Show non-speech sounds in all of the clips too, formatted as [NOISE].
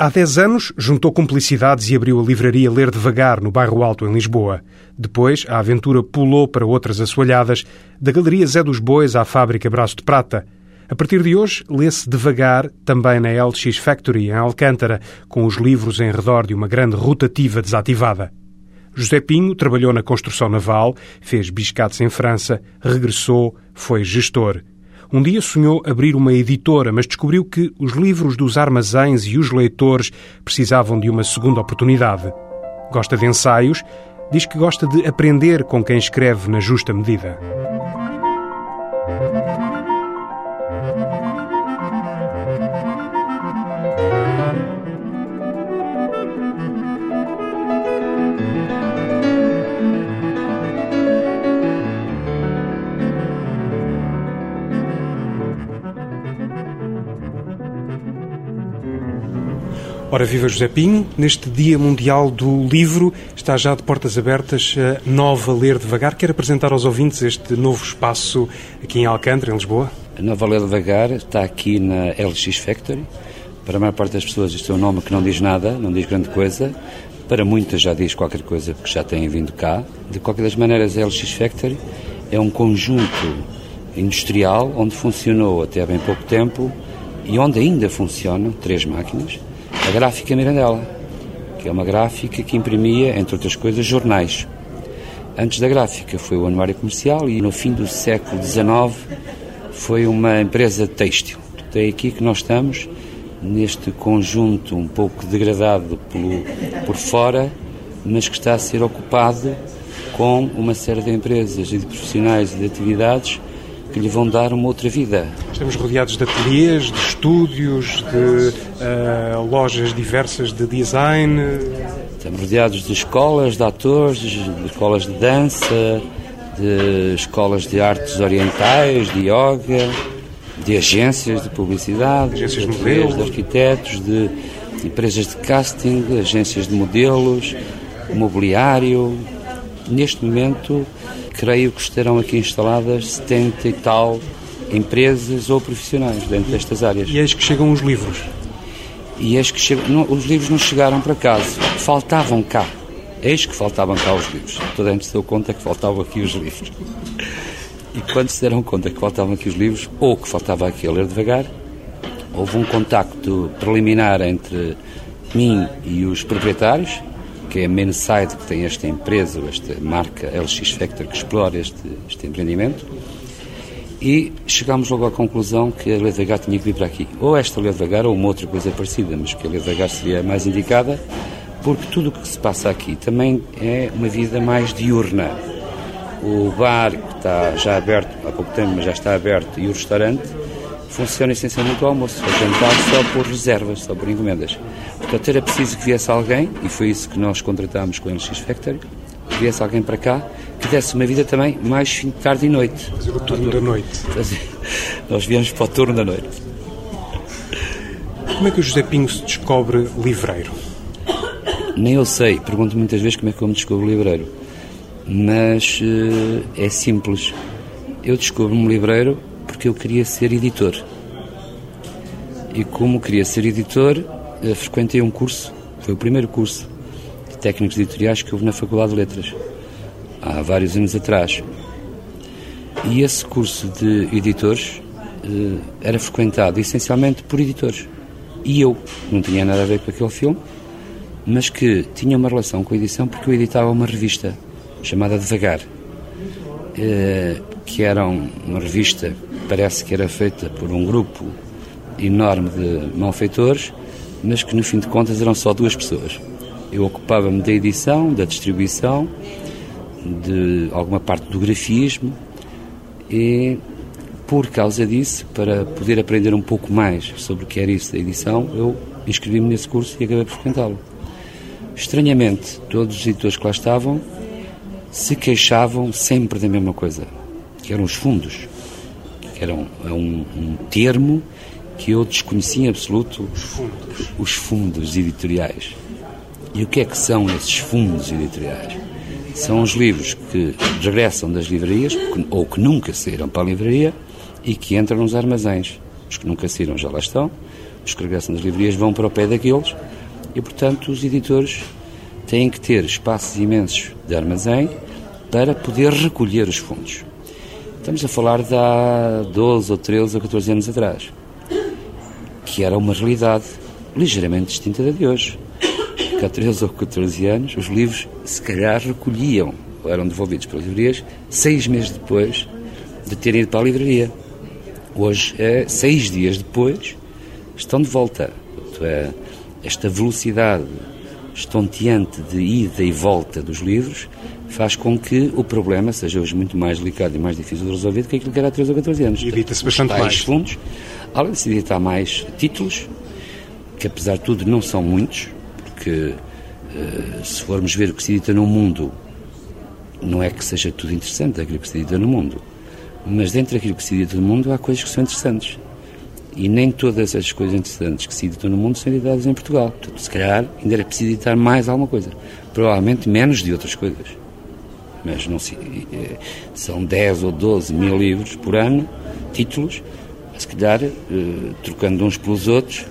Há 10 anos, juntou cumplicidades e abriu a livraria Ler Devagar, no bairro Alto, em Lisboa. Depois, a aventura pulou para outras assoalhadas, da Galeria Zé dos Bois à Fábrica Braço de Prata. A partir de hoje, lê-se devagar também na LX Factory, em Alcântara, com os livros em redor de uma grande rotativa desativada. José Pinho trabalhou na construção naval, fez biscates em França, regressou, foi gestor. Um dia sonhou abrir uma editora, mas descobriu que os livros dos armazéns e os leitores precisavam de uma segunda oportunidade. Gosta de ensaios, diz que gosta de aprender com quem escreve na justa medida. Ora, viva José Pinho, neste Dia Mundial do Livro está já de portas abertas a Nova Ler Devagar. Quer apresentar aos ouvintes este novo espaço aqui em Alcântara, em Lisboa? A Nova Ler Devagar está aqui na LX Factory. Para a maior parte das pessoas isto é um nome que não diz nada, não diz grande coisa. Para muitas já diz qualquer coisa porque já têm vindo cá. De qualquer das maneiras, a LX Factory é um conjunto industrial onde funcionou até há bem pouco tempo e onde ainda funcionam três máquinas a gráfica Mirandela, que é uma gráfica que imprimia, entre outras coisas, jornais. Antes da gráfica foi o anuário comercial e no fim do século XIX foi uma empresa têxtil. É aqui que nós estamos, neste conjunto um pouco degradado pelo, por fora, mas que está a ser ocupado com uma série de empresas e de profissionais e de atividades que lhe vão dar uma outra vida. Estamos rodeados de ateliês, de estúdios, de uh, lojas diversas de design. Estamos rodeados de escolas de atores, de escolas de dança, de escolas de artes orientais, de yoga, de agências de publicidade, agências de, modelos, de arquitetos, de empresas de casting, agências de modelos, mobiliário. Neste momento, creio que estarão aqui instaladas 70 e tal empresas ou profissionais dentro destas áreas. E eis que chegam os livros. E eis que chegam, não, os livros não chegaram para casa, faltavam cá. Eis que faltavam cá os livros. Toda a gente se deu conta que faltavam aqui os livros. E quando se deram conta que faltavam aqui os livros, ou que faltava aqui a ler devagar, houve um contacto preliminar entre mim e os proprietários, que é a Mainside, que tem esta empresa, esta marca LX Factor, que explora este, este empreendimento. E chegámos logo à conclusão que a LDH tinha que vir para aqui. Ou esta LDH ou uma outra coisa parecida, mas que a LDH seria a mais indicada, porque tudo o que se passa aqui também é uma vida mais diurna. O bar, que está já aberto há pouco tempo, mas já está aberto, e o restaurante, funciona essencialmente o almoço, o jantar só por reservas, só por encomendas. Portanto, era preciso que viesse alguém, e foi isso que nós contratámos com a LX Factory, que viesse alguém para cá que desse uma vida também mais fim de tarde e noite. Fazer o turno da noite. Nós viemos para o turno da noite. Como é que o José Pinho se descobre livreiro? Nem eu sei. Pergunto muitas vezes como é que eu me descubro livreiro. Mas uh, é simples. Eu descubro-me livreiro porque eu queria ser editor. E como queria ser editor, frequentei um curso, foi o primeiro curso de técnicos editoriais que houve na Faculdade de Letras há vários anos atrás. E esse curso de editores eh, era frequentado essencialmente por editores. E eu não tinha nada a ver com aquele filme, mas que tinha uma relação com a edição porque eu editava uma revista chamada Devagar, eh, que era uma revista, parece que era feita por um grupo enorme de malfeitores, mas que no fim de contas eram só duas pessoas. Eu ocupava-me da edição, da distribuição de alguma parte do grafismo e por causa disso, para poder aprender um pouco mais sobre o que era isso da edição, eu inscrevi-me nesse curso e acabei por frequentá-lo. Estranhamente, todos os editores que lá estavam se queixavam sempre da mesma coisa, que eram os fundos, que eram um, um termo que eu desconhecia em absoluto. Os fundos. Os fundos editoriais. E o que é que são esses fundos editoriais? São os livros que regressam das livrarias, ou que nunca saíram para a livraria, e que entram nos armazéns. Os que nunca saíram já lá estão, dos que regressam das livrarias vão para o pé daqueles e, portanto, os editores têm que ter espaços imensos de armazém para poder recolher os fundos. Estamos a falar de há 12 ou 13 ou 14 anos atrás, que era uma realidade ligeiramente distinta da de hoje. Há 13 ou 14 anos os livros se calhar recolhiam ou eram devolvidos pelas livrarias seis meses depois de terem ido para a livraria. Hoje, é, seis dias depois, estão de volta. Portanto, é, esta velocidade estonteante de ida e volta dos livros faz com que o problema seja hoje muito mais delicado e mais difícil de resolver do que aquilo que era há 3 ou 14 anos. Evita-se bastante mais. fundos, além de se editar mais títulos, que apesar de tudo não são muitos, porque uh, se formos ver o que se edita no mundo, não é que seja tudo interessante aquilo que se edita no mundo, mas dentro daquilo que se edita no mundo há coisas que são interessantes. E nem todas as coisas interessantes que se editam no mundo são editadas em Portugal. Portanto, se calhar ainda era preciso editar mais alguma coisa. Provavelmente menos de outras coisas. Mas não se, eh, são 10 ou 12 mil livros por ano, títulos, se calhar, eh, trocando uns pelos outros,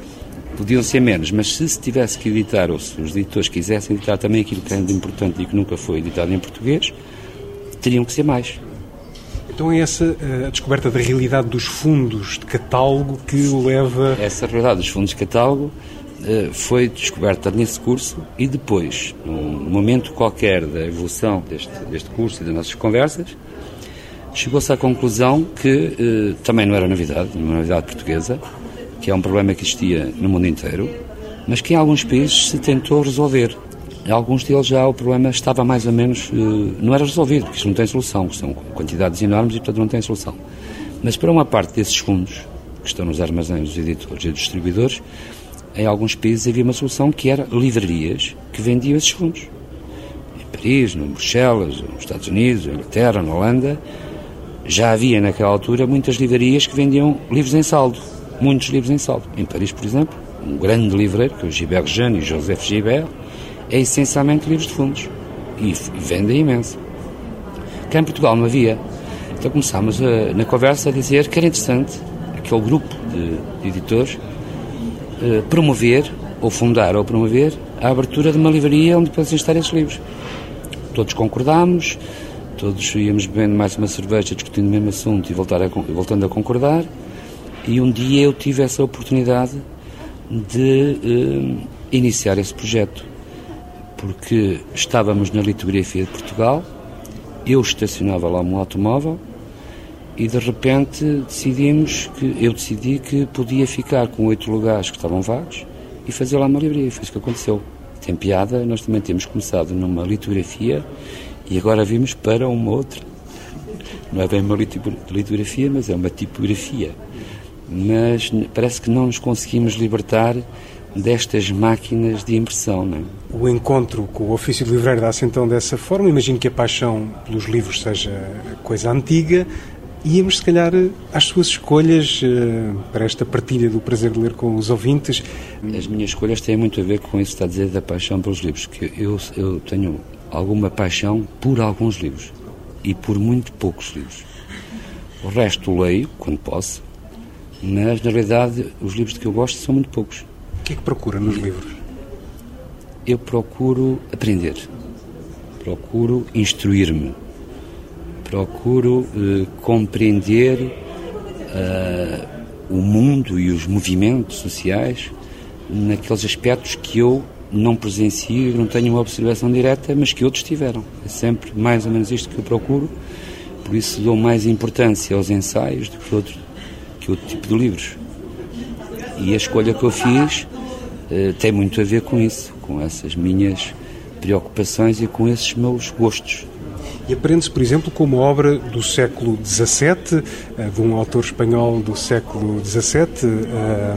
podiam ser menos. Mas se se tivesse que editar, ou se os editores quisessem editar também aquilo que é importante e que nunca foi editado em português, teriam que ser mais. Então é essa eh, a descoberta da realidade dos fundos de catálogo que o leva... Essa realidade dos fundos de catálogo foi descoberta nesse curso e depois, num momento qualquer da evolução deste, deste curso e das nossas conversas, chegou-se à conclusão que eh, também não era novidade, uma novidade portuguesa, que é um problema que existia no mundo inteiro, mas que em alguns países se tentou resolver. Em alguns deles já o problema estava mais ou menos. Eh, não era resolvido, porque isto não tem solução, são quantidades enormes e, portanto, não tem solução. Mas para uma parte desses fundos, que estão nos armazéns dos editores e dos distribuidores, em alguns países havia uma solução que era livrarias que vendiam esses fundos. Em Paris, no Bruxelas, nos Estados Unidos, na Inglaterra, na Holanda, já havia naquela altura muitas livrarias que vendiam livros em saldo. Muitos livros em saldo. Em Paris, por exemplo, um grande livreiro, que é o Gilbert Jeanne e Joseph Gilbert, é essencialmente livros de fundos e, vende imenso. Cá em Portugal não havia. Então começámos a, na conversa a dizer que era interessante aquele grupo de, de editores eh, promover, ou fundar ou promover, a abertura de uma livraria onde pudessem estar esses livros. Todos concordámos, todos íamos bebendo mais uma cerveja, discutindo o mesmo assunto e voltar a, voltando a concordar. E um dia eu tive essa oportunidade de eh, iniciar esse projeto porque estávamos na litografia de Portugal, eu estacionava lá um automóvel e de repente decidimos que eu decidi que podia ficar com oito lugares que estavam vagos e fazer lá uma livraria. Foi isso que aconteceu. Tem piada, nós também temos começado numa litografia e agora vimos para uma outra. Não é bem uma litografia, mas é uma tipografia. Mas parece que não nos conseguimos libertar destas máquinas de impressão. Não é? O encontro com o ofício de livreiro dá-se então dessa forma. Imagino que a paixão pelos livros seja coisa antiga. Íamos, se calhar, às suas escolhas eh, para esta partilha do prazer de ler com os ouvintes. As minhas escolhas têm muito a ver com isso que está a dizer da paixão pelos livros, que eu, eu tenho alguma paixão por alguns livros e por muito poucos livros. O resto leio, quando posso, mas na realidade os livros de que eu gosto são muito poucos que é que procura nos livros? Eu procuro aprender, procuro instruir-me, procuro uh, compreender uh, o mundo e os movimentos sociais naqueles aspectos que eu não presencio, não tenho uma observação direta, mas que outros tiveram. É sempre mais ou menos isto que eu procuro, por isso dou mais importância aos ensaios do que outro, que outro tipo de livros. E a escolha que eu fiz eh, tem muito a ver com isso, com essas minhas preocupações e com esses meus gostos. E aprende-se, por exemplo, como obra do século XVII, eh, de um autor espanhol do século XVII, eh,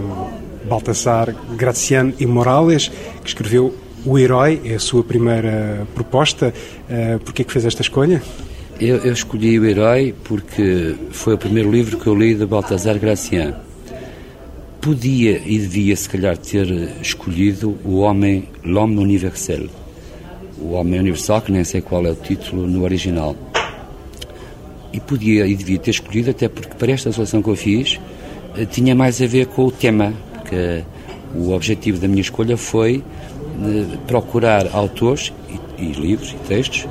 Baltasar Gracián y Morales, que escreveu O Herói, é a sua primeira proposta. Por que é que fez esta escolha? Eu, eu, escolhi O Herói porque foi o primeiro livro que eu li de Baltasar Gracián podia e devia, se calhar, ter escolhido o homem, l'homme universel. O homem universal, que nem sei qual é o título no original. E podia e devia ter escolhido, até porque para esta seleção que eu fiz, eh, tinha mais a ver com o tema, que o objetivo da minha escolha foi procurar autores e, e, livros e textos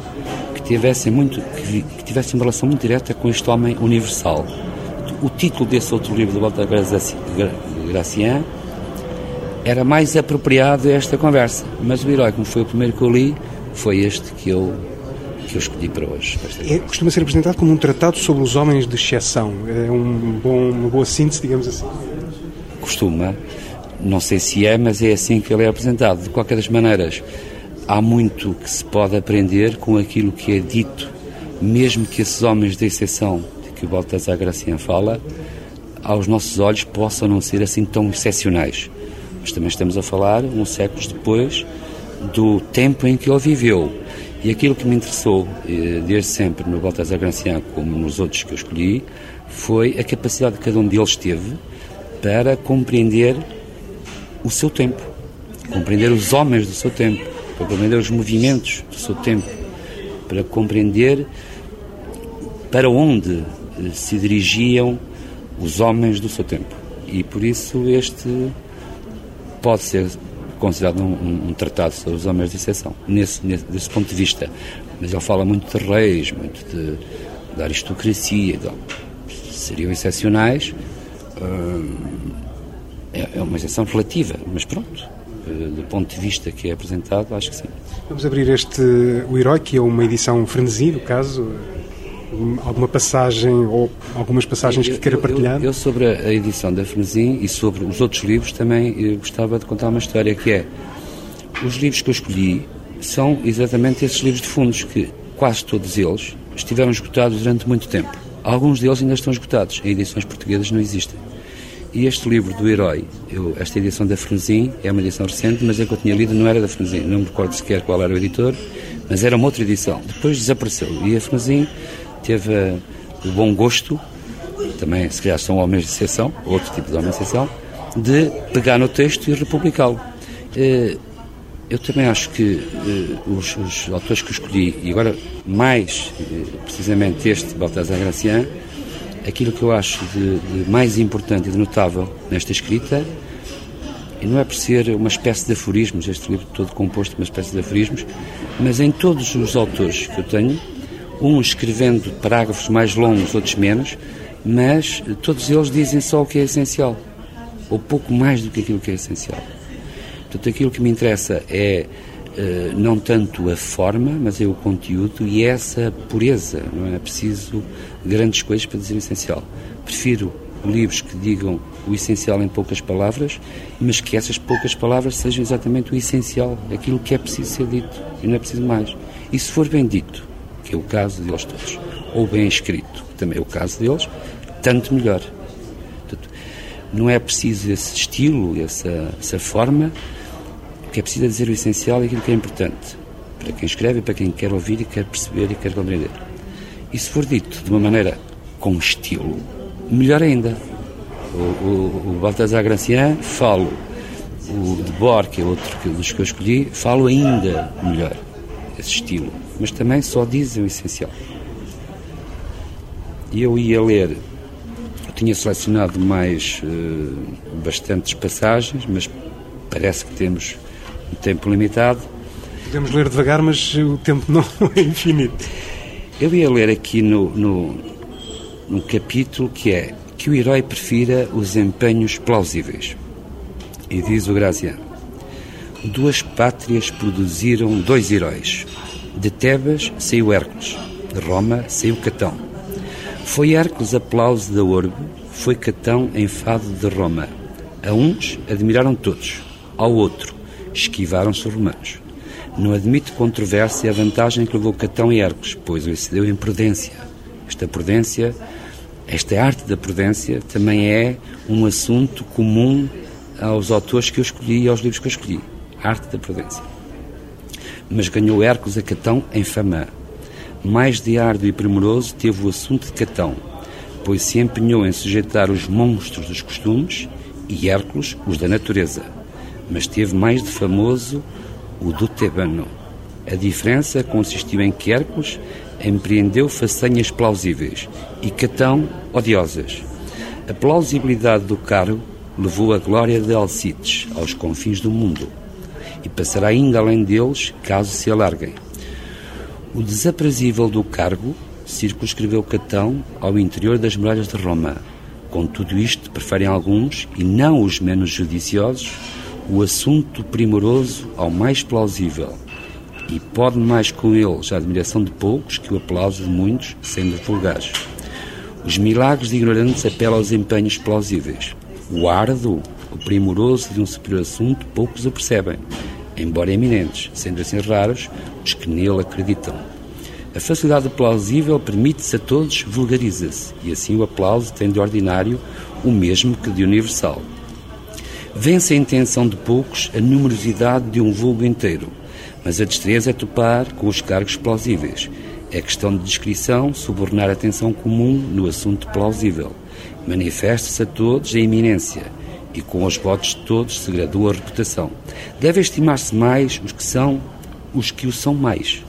que tivessem muito que, que, tivessem uma relação muito direta com este homem universal. O título desse outro livro do Walter Gracian era mais apropriado a esta conversa, mas o herói, como foi o primeiro que eu li, foi este que eu que eu escolhi para hoje. É, costuma ser apresentado como um tratado sobre os homens de exceção. É um bom, uma boa síntese, digamos assim. Costuma. Não sei se é, mas é assim que ele é apresentado. De qualquer das maneiras, há muito que se pode aprender com aquilo que é dito, mesmo que esses homens de exceção de que o Baltasar Gracian fala, aos nossos olhos possam não ser assim tão excepcionais. Mas também estamos a falar, uns séculos depois, do tempo em que ele viveu. E aquilo que me interessou, eh, desde sempre, no Baltasar Gracian, como nos outros que eu escolhi, foi a capacidade que cada um deles teve para compreender o seu tempo, compreender os homens do seu tempo, para compreender os movimentos do seu tempo, para compreender para onde eh, se dirigiam os homens do seu tempo. E por isso este pode ser considerado um, um, tratado sobre os homens de exceção, nesse, nesse, desse ponto de vista. Mas ele fala muito de reis, muito de, de aristocracia, então, seriam excepcionais. Hum, é, é uma exceção relativa, mas pronto, eh, do ponto de vista que é apresentado, acho que sim. Vamos abrir este O Herói, que é uma edição frenesi, no caso. Alguma passagem ou algumas passagens que queira partilhar? Eu, eu, sobre a edição da Frenesi e sobre os outros livros também gostava de contar uma história que é os livros que eu escolhi são exatamente esses livros de fundos que quase todos eles estiveram esgotados durante muito tempo. Alguns deles ainda estão esgotados, em edições portuguesas não existem. E este livro do Herói, eu, esta edição da Franzin, é uma edição recente, mas a que eu tinha lido não era da Franzin, não me recordo sequer qual era o editor, mas era uma outra edição. Depois desapareceu. E a Franzin teve uh, o bom gosto, também se calhar são homens de exceção, outro tipo de homens de exceção, de pegar no texto e republicá-lo. Uh, eu também acho que uh, os, os, autores que escolhi, e agora mais precisamente este, Baltasar Gracian, aquilo que eu acho de, de, mais importante e de notável nesta escrita, e não é por ser uma espécie de aforismos, este livro todo composto de uma espécie de aforismos, mas em todos os autores que eu tenho, uns escrevendo parágrafos mais longos, outros menos, mas todos eles dizem só o que é essencial, ou pouco mais do que aquilo que é essencial. Portanto, aquilo que me interessa é Uh, não tanto a forma, mas é o conteúdo e essa pureza. Não é preciso grandes coisas para dizer o essencial. Prefiro livros que digam o essencial em poucas palavras, mas que essas poucas palavras sejam exatamente o essencial, aquilo que é preciso ser dito e não é preciso mais. E se for bem dito, que é o caso deles todos, ou bem escrito, que também é o caso deles, tanto melhor. Portanto, não é preciso esse estilo, essa, essa forma, o que é preciso é dizer o essencial e aquilo que é importante para quem escreve, para quem quer ouvir e quer perceber e quer compreender. E se for dito de uma maneira com estilo, melhor ainda. O, o, o Baltasar Gracian falo, o de Bor, que é outro dos que eu escolhi, falo ainda melhor esse estilo. Mas também só dizem o essencial. E eu ia ler, eu tinha selecionado mais uh, bastantes passagens, mas parece que temos um tempo limitado. Podemos ler devagar, mas o tempo não [LAUGHS] é infinito. Eu ia ler aqui no, no, no capítulo que é que o herói prefira os empenhos plausíveis. E diz o Graziano: Duas pátrias produziram dois heróis. De Tebas saiu Hércules, de Roma saiu Catão. Foi Hércules aplauso da orbe, foi Catão enfado de Roma. A uns admiraram todos, ao outro esquivaram-se os romanos. Não admite controvérsia a vantagem que levou Catão e Hércules, pois o excedeu em prudência. Esta prudência, esta arte da prudência, também é um assunto comum aos autores que eu escolhi e aos livros que eu escolhi. A arte da prudência. Mas ganhou Hércules a Catão em fama. Mais de árduo e primoroso teve o assunto de Catão, pois se empenhou em sujeitar os monstros dos costumes e Hércules os da natureza mas teve mais de famoso o do Tebano. A diferença consistiu em que Hércules empreendeu façanhas plausíveis e Catão odiosas. A plausibilidade do caro levou a glória de Alcides aos confins do mundo e passará ainda além deles, caso se alarguem. O desaprazível do cargo circunscreveu Catão ao interior das muralhas de Roma. Com tudo isto, preferem alguns, e não os menos judiciosos, o assunto primoroso ao mais plausível, e pode mais com eles a admiração de poucos que o aplauso de muitos, sendo vulgares. Os milagres de ignorantes apelam aos empenhos plausíveis. O árduo, o primoroso de um superior assunto, poucos o percebem, embora eminentes, sendo assim raros os que nele acreditam. A facilidade plausível permite-se a todos, vulgariza-se, e assim o aplauso tem de ordinário o mesmo que de universal. Vence a intenção de poucos a numerosidade de um vulgo inteiro, mas a destreza é topar com os cargos plausíveis. É questão de descrição subornar a atenção comum no assunto plausível. Manifesta-se a todos a iminência, e com os votos de todos se gradua a reputação. Deve estimar-se mais os que são os que o são mais.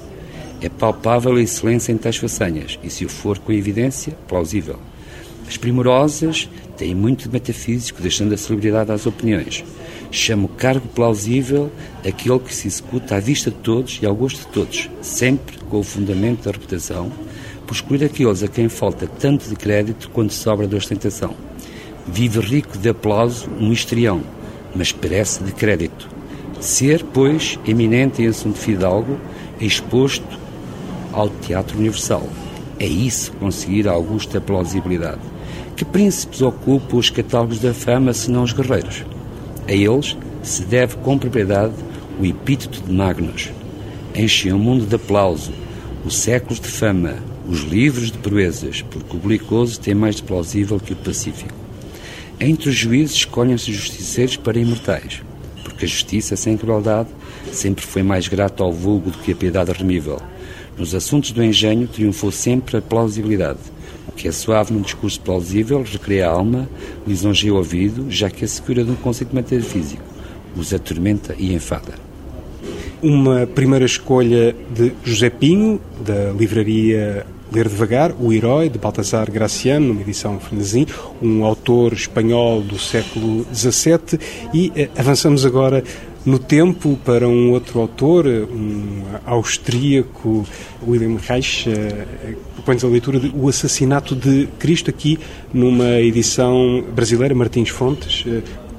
É palpável a excelência em tais façanhas, e se o for com evidência, plausível. As primorosas têm muito de metafísico, deixando a celebridade às opiniões. Chamo cargo plausível aquele que se executa à vista de todos e ao gosto de todos, sempre com o fundamento da reputação, por excluir aqueles a quem falta tanto de crédito quanto sobra de ostentação. Vive rico de aplauso um histrião, mas perece de crédito. Ser, pois, eminente em assunto fidalgo, exposto ao teatro universal. É isso conseguir a augusta plausibilidade. Que príncipes ocupam os catálogos da fama, senão os guerreiros? A eles se deve com propriedade o epíteto de Magnus. Enchem o mundo de aplauso, os séculos de fama, os livros de proezas, porque o belicoso tem mais de plausível que o pacífico. Entre os juízes escolhem-se justiceiros para imortais, porque a justiça sem crueldade sempre foi mais grata ao vulgo do que a piedade remível. Nos assuntos do engenho triunfou sempre a plausibilidade. O que é suave num discurso plausível recria a alma, lisonjeia o ouvido, já que assegura de um conceito metafísico, os atormenta e enfada. Uma primeira escolha de José Pinho, da livraria Ler Devagar, O Herói, de Baltasar Graciano, numa edição frenesim, um autor espanhol do século XVII, e eh, avançamos agora no tempo para um outro autor, um austríaco, William Reich, propõe-nos a leitura de O Assassinato de Cristo, aqui numa edição brasileira, Martins Fontes.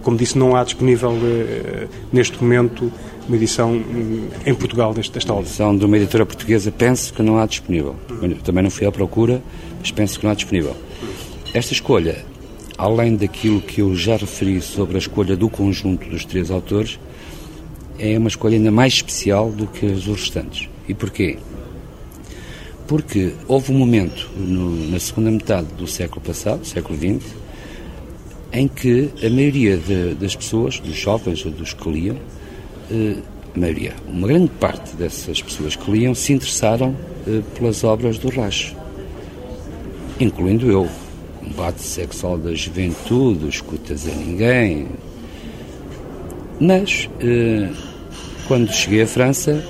Como disse, não há disponível eh, neste momento uma edição hum, em Portugal desta, desta obra. Edição de uma editora portuguesa, penso que não há disponível. Também não fui à procura, mas penso que não há disponível. Esta escolha, além daquilo que eu já referi sobre a escolha do conjunto dos três autores, é uma escolha ainda mais especial do que as restantes. E porquê? Porque houve um momento no, na segunda metade do século passado, século XX, em que a maioria de, das pessoas, dos jovens ou dos que liam, maioria, uma grande parte dessas pessoas que liam se interessaram eh, pelas obras do Racho, incluindo eu. Combate sexual da juventude, escutas a ninguém. Mas eh, quando cheguei à França,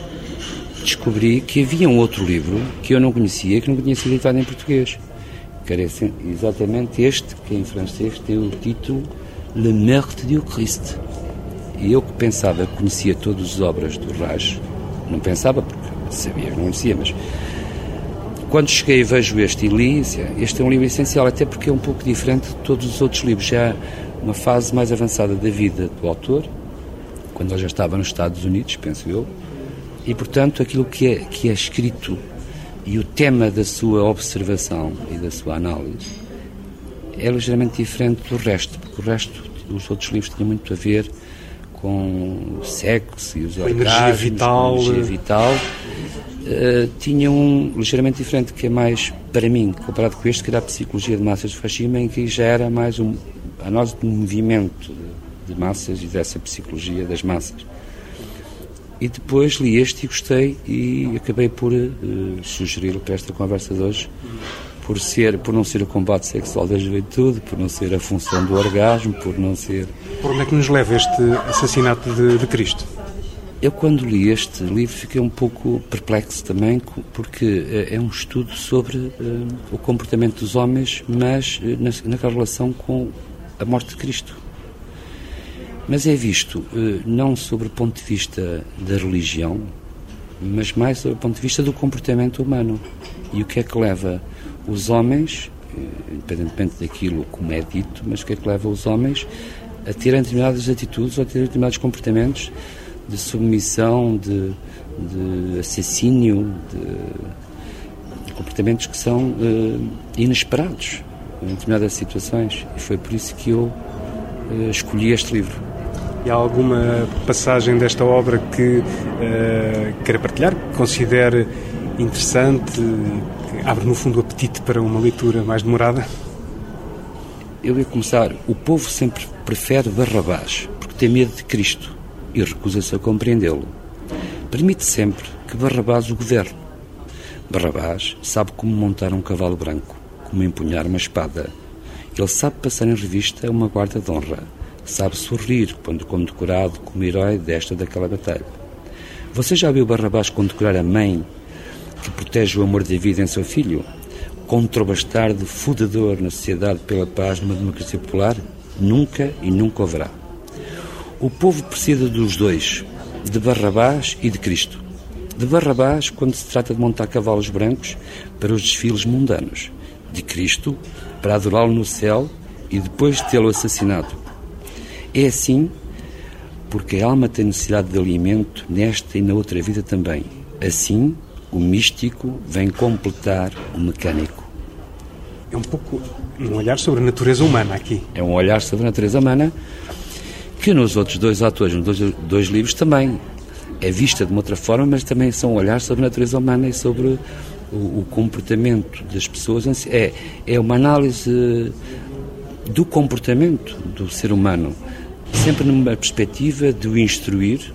descobri que havia um outro livro que eu não conhecia, que não tinha sido editado em português. Que era exatamente este, que em francês tem o título Le Meurtre du Christ. E eu que pensava que conhecia todas as obras do Raj, não pensava porque sabia que não conhecia, mas quando cheguei e vejo este e li, este é um livro essencial, até porque é um pouco diferente de todos os outros livros. Já uma fase mais avançada da vida do autor, quando ele já estava nos Estados Unidos, penso eu, e portanto aquilo que é, que é escrito e o tema da sua observação e da sua análise é ligeiramente diferente do resto, porque o resto, os outros livros tinham muito a ver com o sexo e os energia vital, energia vital uh, tinha um ligeiramente diferente que é mais para mim comparado com este que era a psicologia de massas de Fashima em que já era mais um, a análise do movimento de massas e dessa psicologia das massas. E depois li este e gostei e acabei por uh, sugerir para esta conversa de hoje, por, ser, por não ser o combate sexual da juventude, por não ser a função do orgasmo, por não ser... Por onde é que nos leva este assassinato de, de Cristo? Eu, quando li este livro, fiquei um pouco perplexo também, porque eh, é um estudo sobre uh, o comportamento dos homens, mas uh, na, naquela relação com a morte de Cristo. mas é visto eh, não sobre o ponto de vista da religião, mas mais sobre o ponto de vista do comportamento humano. E o que é que leva os homens, eh, independentemente daquilo como é dito, mas o que é que leva os homens a terem determinadas atitudes ou a terem determinados comportamentos de submissão, de, de assassínio, de, de, comportamentos que são uh, inesperados em determinadas situações. E foi por isso que eu uh, escolhi este livro. E há alguma passagem desta obra que uh, queira partilhar, que considere interessante, abre no fundo o apetite para uma leitura mais demorada? Eu ia começar. O povo sempre prefere Barrabás porque tem medo de Cristo e recusa-se a compreendê-lo. Permite sempre que Barrabás o governe. Barrabás sabe como montar um cavalo branco, como empunhar uma espada. Ele sabe passar em revista uma guarda de honra. Sabe sorrir quando condecorado como herói desta daquela batalha. Você já viu Barrabás condecorar a mãe que protege o amor da vida em seu filho? Contra o bastardo fundador na sociedade pela paz numa democracia popular? Nunca e nunca haverá. O povo precisa dos dois, de Barrabás e de Cristo. De Barrabás, quando se trata de montar cavalos brancos para os desfiles mundanos. De Cristo, para adorá-lo no céu e depois de tê-lo assassinado. É assim porque a alma tem necessidade de alimento nesta e na outra vida também. Assim, o místico vem completar o mecânico. É um pouco um olhar sobre a natureza humana aqui. É um olhar sobre a natureza humana que nos outros dois autores, nos dois, dois livros, também é vista de uma outra forma, mas também são um olhar sobre a natureza humana e sobre o, o comportamento das pessoas. É, é uma análise do comportamento do ser humano, sempre numa perspectiva de o instruir.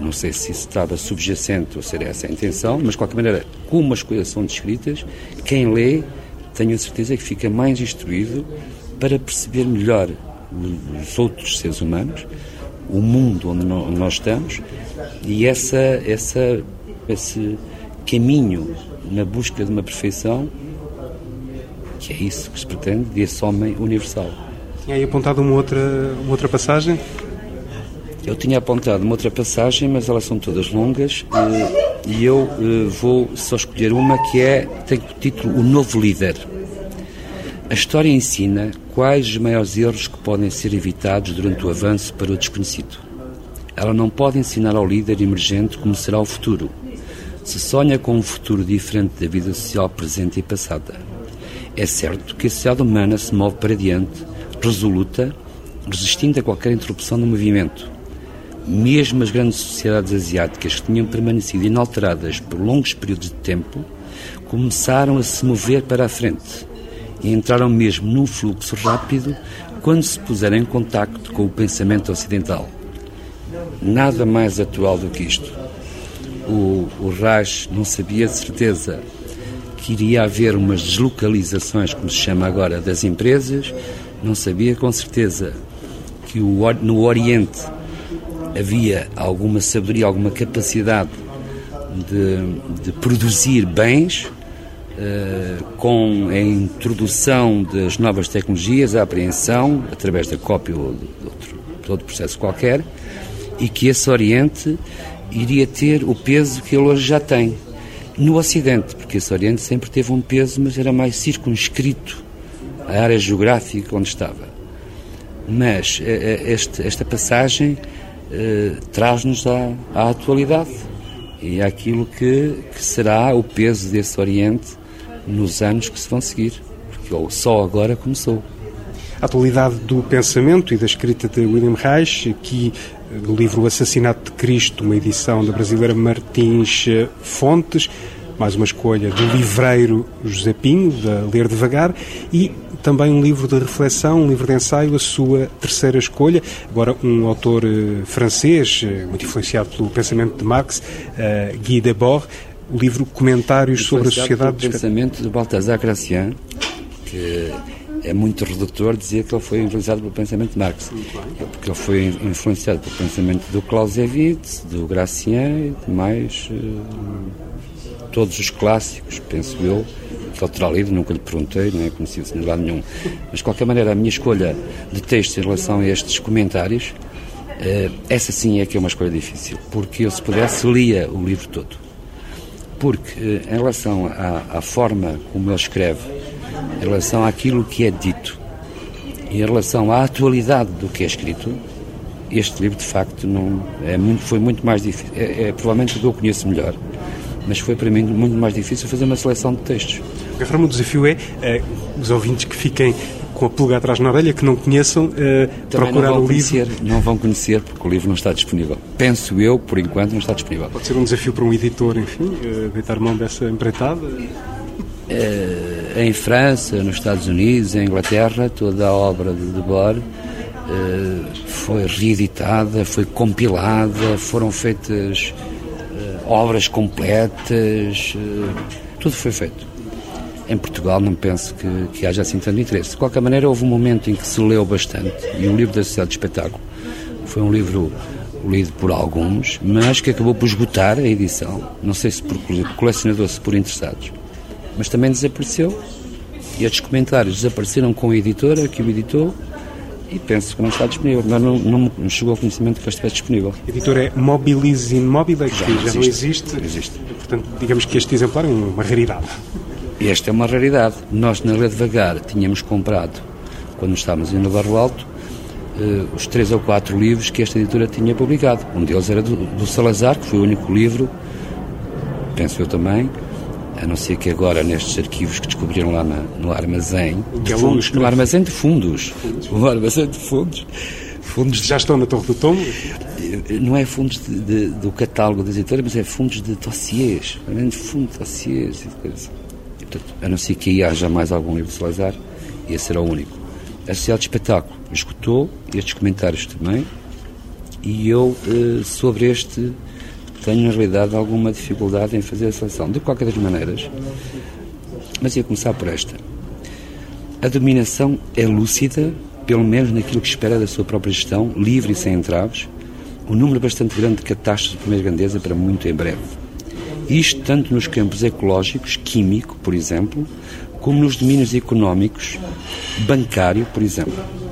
Não sei se isso estava subjacente ou se era essa a intenção, mas de qualquer maneira, como as coisas são descritas, quem lê tenho a certeza que fica mais instruído para perceber melhor os outros seres humanos, o mundo onde nós estamos e essa, essa, esse caminho na busca de uma perfeição que é isso que se pretende desse homem universal. Tinha aí apontado uma outra, uma outra passagem? Eu tinha apontado uma outra passagem, mas elas são todas longas e, e eu eh, vou só escolher uma que é tem o título O Novo Líder. A história ensina quais os maiores erros que podem ser evitados durante o avanço para o desconhecido. Ela não pode ensinar ao líder emergente como será o futuro. Se sonha com um futuro diferente da vida social presente e passada. É certo que a sociedade humana se move para diante, resoluta, resistindo a qualquer interrupção do movimento. Mesmo as grandes sociedades asiáticas que tinham permanecido inalteradas por longos períodos de tempo começaram a se mover para a frente e entraram mesmo num fluxo rápido quando se puseram em contacto com o pensamento ocidental. Nada mais atual do que isto. O, o não sabia de certeza que iria haver umas deslocalizações, como se chama agora, das empresas, não sabia com certeza que o, no Oriente havia alguma sabedoria, alguma capacidade de, de produzir bens uh, com a introdução das novas tecnologias, a apreensão, através da cópia ou de outro, de outro processo qualquer, e que esse Oriente iria ter o peso que ele hoje já tem. No Ocidente, porque esse Oriente sempre teve um peso, mas era mais circunscrito à área geográfica onde estava. Mas eh, eh, este, esta passagem traz-nos à, à, atualidade e àquilo que, que será o peso desse Oriente nos anos que se vão seguir, porque só agora começou. A atualidade do pensamento e da escrita de William Reich, aqui no livro Assassinato de Cristo, uma edição da brasileira Martins Fontes, mais uma escolha do livreiro José Pinho, da Ler Devagar, e também um livro de reflexão, um livro de ensaio, a sua terceira escolha. Agora, um autor eh, francês, eh, muito influenciado pelo pensamento de Marx, uh, Guy Debord, o livro Comentários sobre a Sociedade... O pensamento de Baltasar Gracian, que é muito redutor dizer que ele foi influenciado pelo pensamento de Marx, porque ele foi influenciado pelo pensamento do Clausewitz, do Gracian e de mais todos os clássicos, penso eu, ele terá lido, nunca lhe perguntei, não é conhecido de lado nenhum. Mas, de qualquer maneira, a minha escolha de texto em relação a estes comentários Uh, essa sim é que é uma escolha difícil, porque eu, se pudesse, lia o livro todo. Porque, uh, em relação à, à, forma como ele escreve, em relação àquilo que é dito, e em relação à atualidade do que é escrito, este livro, de facto, não, é muito, foi muito mais difícil. É, é provavelmente o que eu conheço melhor, mas foi para mim muito mais difícil fazer uma seleção de textos. De qualquer forma, o desafio é, é os ouvintes que fiquem com a pulga atrás na orelha, que não conheçam, uh, procurar o conhecer, livro. Não vão conhecer porque o livro não está disponível. Penso eu, por enquanto, não está disponível. Pode ser um desafio para um editor, enfim, uh, deitar mão dessa empreitada? Uh, em França, nos Estados Unidos, em Inglaterra, toda a obra de Debord foi reeditada, foi compilada, foram feitas obras completas, tudo foi feito. Em Portugal não penso que, que haja assim tanto interesse. De qualquer maneira, houve um momento em que se leu bastante e o livro da Sociedade de Espetáculo foi um livro lido por alguns, mas que acabou por esgotar a edição. Não sei se por colecionadores, se por interessados. Mas também desapareceu e estes comentários desapareceram com a editora que o editou e penso que não está disponível. Mas não, não me chegou ao conhecimento que estivesse disponível. A editora é Mobilize Immobile, que já, já não existe. Não existe. Portanto, digamos que este exemplar é uma raridade. Esta é uma raridade. Nós, na Rede Vagar, tínhamos comprado, quando estávamos em Navarro Alto, uh, os três ou quatro livros que esta editora tinha publicado. Um deles era do, do Salazar, que foi o único livro, penso eu também, a não ser que agora nestes arquivos que descobriram lá na, no armazém de é fundos, no armazém de fundos, no armazém de fundos, fundos já estão na Torre do Tomo? Eh, não é fundos de, de, do catálogo da editora, mas é fundos de dossiês, fundos de dossiês e Portanto, a não ser que aí haja mais algum livro de Salazar, esse será o único. A Sociedade de Espetáculo escutou estes comentários também e eu, eh, sobre este, tenho na realidade alguma dificuldade em fazer a seleção. De qualquer das maneiras, mas ia começar por esta. A dominação é lúcida, pelo menos naquilo que espera da sua própria gestão, livre e sem entraves, um número bastante grande de catástrofes de primeira grandeza para muito em breve. Isto tanto nos campos ecológicos, químico, por exemplo, como nos domínios económicos, bancário, por exemplo.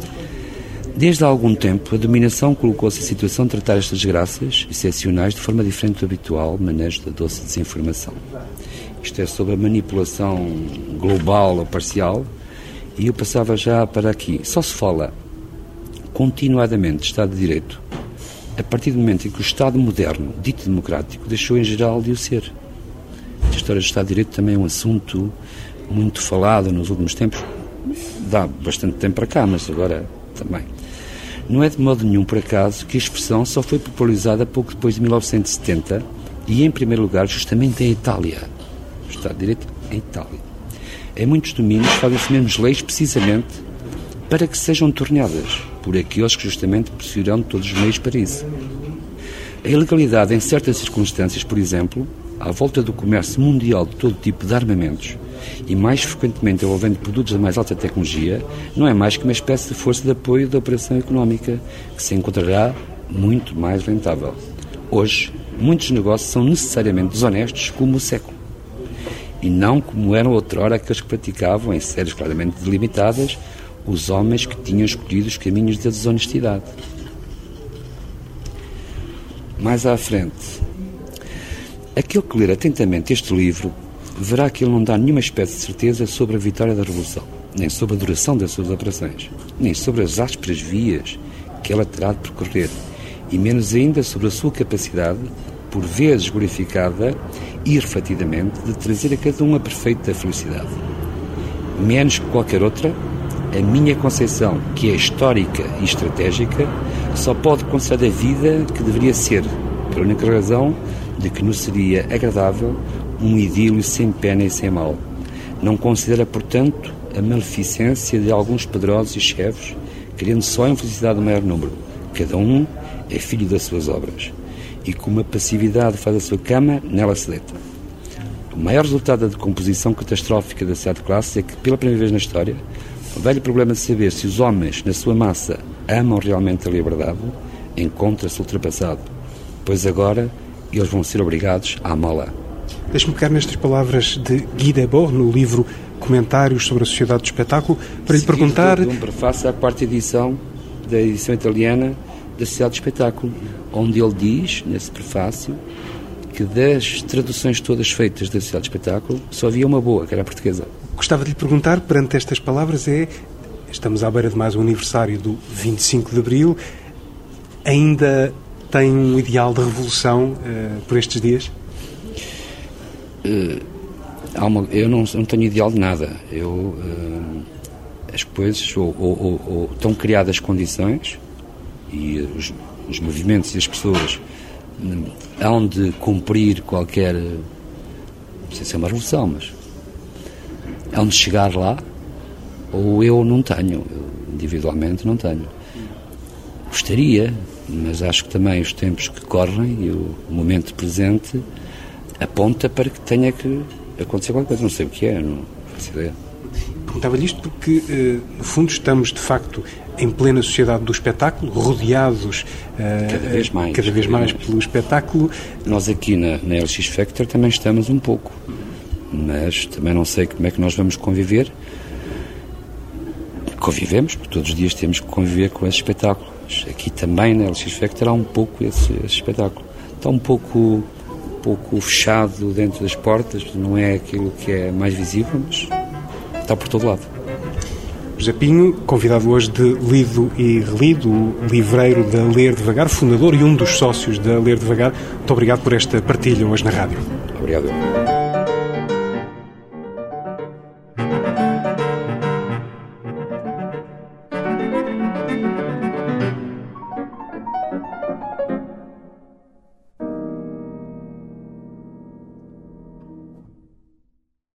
Desde há algum tempo, a dominação colocou-se em situação de tratar estas graças excepcionais de forma diferente do habitual manejo da doce desinformação. Isto é sobre a manipulação global ou parcial, e eu passava já para aqui. Só se fala continuadamente de Estado de Direito a partir do momento em que o Estado moderno, dito democrático, deixou em geral de o ser. A história do Estado de Direito também é um assunto muito falado nos últimos tempos. Dá bastante tempo para cá, mas agora também. Não é de modo nenhum por acaso que a expressão só foi popularizada pouco depois de 1970 e, em primeiro lugar, justamente em Itália. O Estado de Direito em Itália. Em muitos domínios fazem-se menos leis precisamente para que sejam torneadas por aqueles que justamente possuirão todos os meios para isso. A ilegalidade em certas circunstâncias, por exemplo, à volta do comércio mundial de todo tipo de armamentos e mais frequentemente envolvendo produtos da mais alta tecnologia, não é mais que uma espécie de força de apoio da operação económica que se encontrará muito mais rentável. Hoje, muitos negócios são necessariamente desonestos como o século. E não como eram outrora aqueles que praticavam, em séries claramente delimitadas, os homens que tinham escolhido os caminhos da desonestidade. Mais à frente, aquele que ler atentamente este livro verá que ele não dá nenhuma espécie de certeza sobre a vitória da Revolução, nem sobre a duração das suas operações, nem sobre as ásperas vias que ela terá de percorrer, e menos ainda sobre a sua capacidade, por vezes glorificada e refletidamente, de trazer a cada um a perfeita felicidade. Menos que qualquer outra, a minha concepção, que é histórica e estratégica, só pode conceder a vida que deveria ser, pela única razão de que nos seria agradável um idílio sem pena e sem mal. Não considera, portanto, a maleficência de alguns poderosos e chefes, querendo só a infelicidade do maior número. Cada um é filho das suas obras. E como a passividade faz a sua cama, nela se deita. O maior resultado da decomposição catastrófica da cidade de classe é que, pela primeira vez na história, o velho problema de saber se os homens, na sua massa, amam realmente a liberdade, encontra-se ultrapassado, pois agora eles vão ser obrigados a amá-la. Deixe-me pegar nestas palavras de Guy Debord, no livro Comentários sobre a Sociedade do Espetáculo, para lhe perguntar... De um prefácio à quarta edição da edição italiana da Sociedade de Espetáculo, onde ele diz, nesse prefácio, que das traduções todas feitas da Sociedade de Espetáculo, só havia uma boa, que era a portuguesa. Gostava de lhe perguntar, perante estas palavras, é estamos à beira de mais um aniversário do 25 de Abril, ainda tem um ideal de revolução uh, por estes dias? Uh, uma, eu não, não, tenho ideal de nada. Eu, uh, as coisas, ou, ou, ou, estão criadas condições e os, os movimentos e as pessoas um, hão de cumprir qualquer, não sei se é uma revolução, mas hão de chegar lá, ou eu não tenho, eu, individualmente não tenho. Gostaria, mas acho que também os tempos que correm e o momento presente aponta para que tenha que acontecer qualquer coisa. Não sei o que é, não faço ideia. Perguntava-lhe isto porque, eh, no fundo, estamos de facto em plena sociedade do espetáculo, rodeados eh, cada vez mais, cada vez mais pelo espetáculo. Nós aqui na, na LX Factor também estamos um pouco, mas também não sei como é que nós vamos conviver. Convivemos, porque todos os dias temos que conviver com esse espetáculo. Aqui também na LX Factor há um pouco esse, esse espetáculo. Está um pouco, pouco fechado dentro das portas, não é aquilo que é mais visível, mas está por todo lado. José Pinho, convidado hoje de Lido e Relido, livreiro da Ler Devagar, fundador e um dos sócios da Ler Devagar. Muito obrigado por esta partilha hoje na rádio. Obrigado.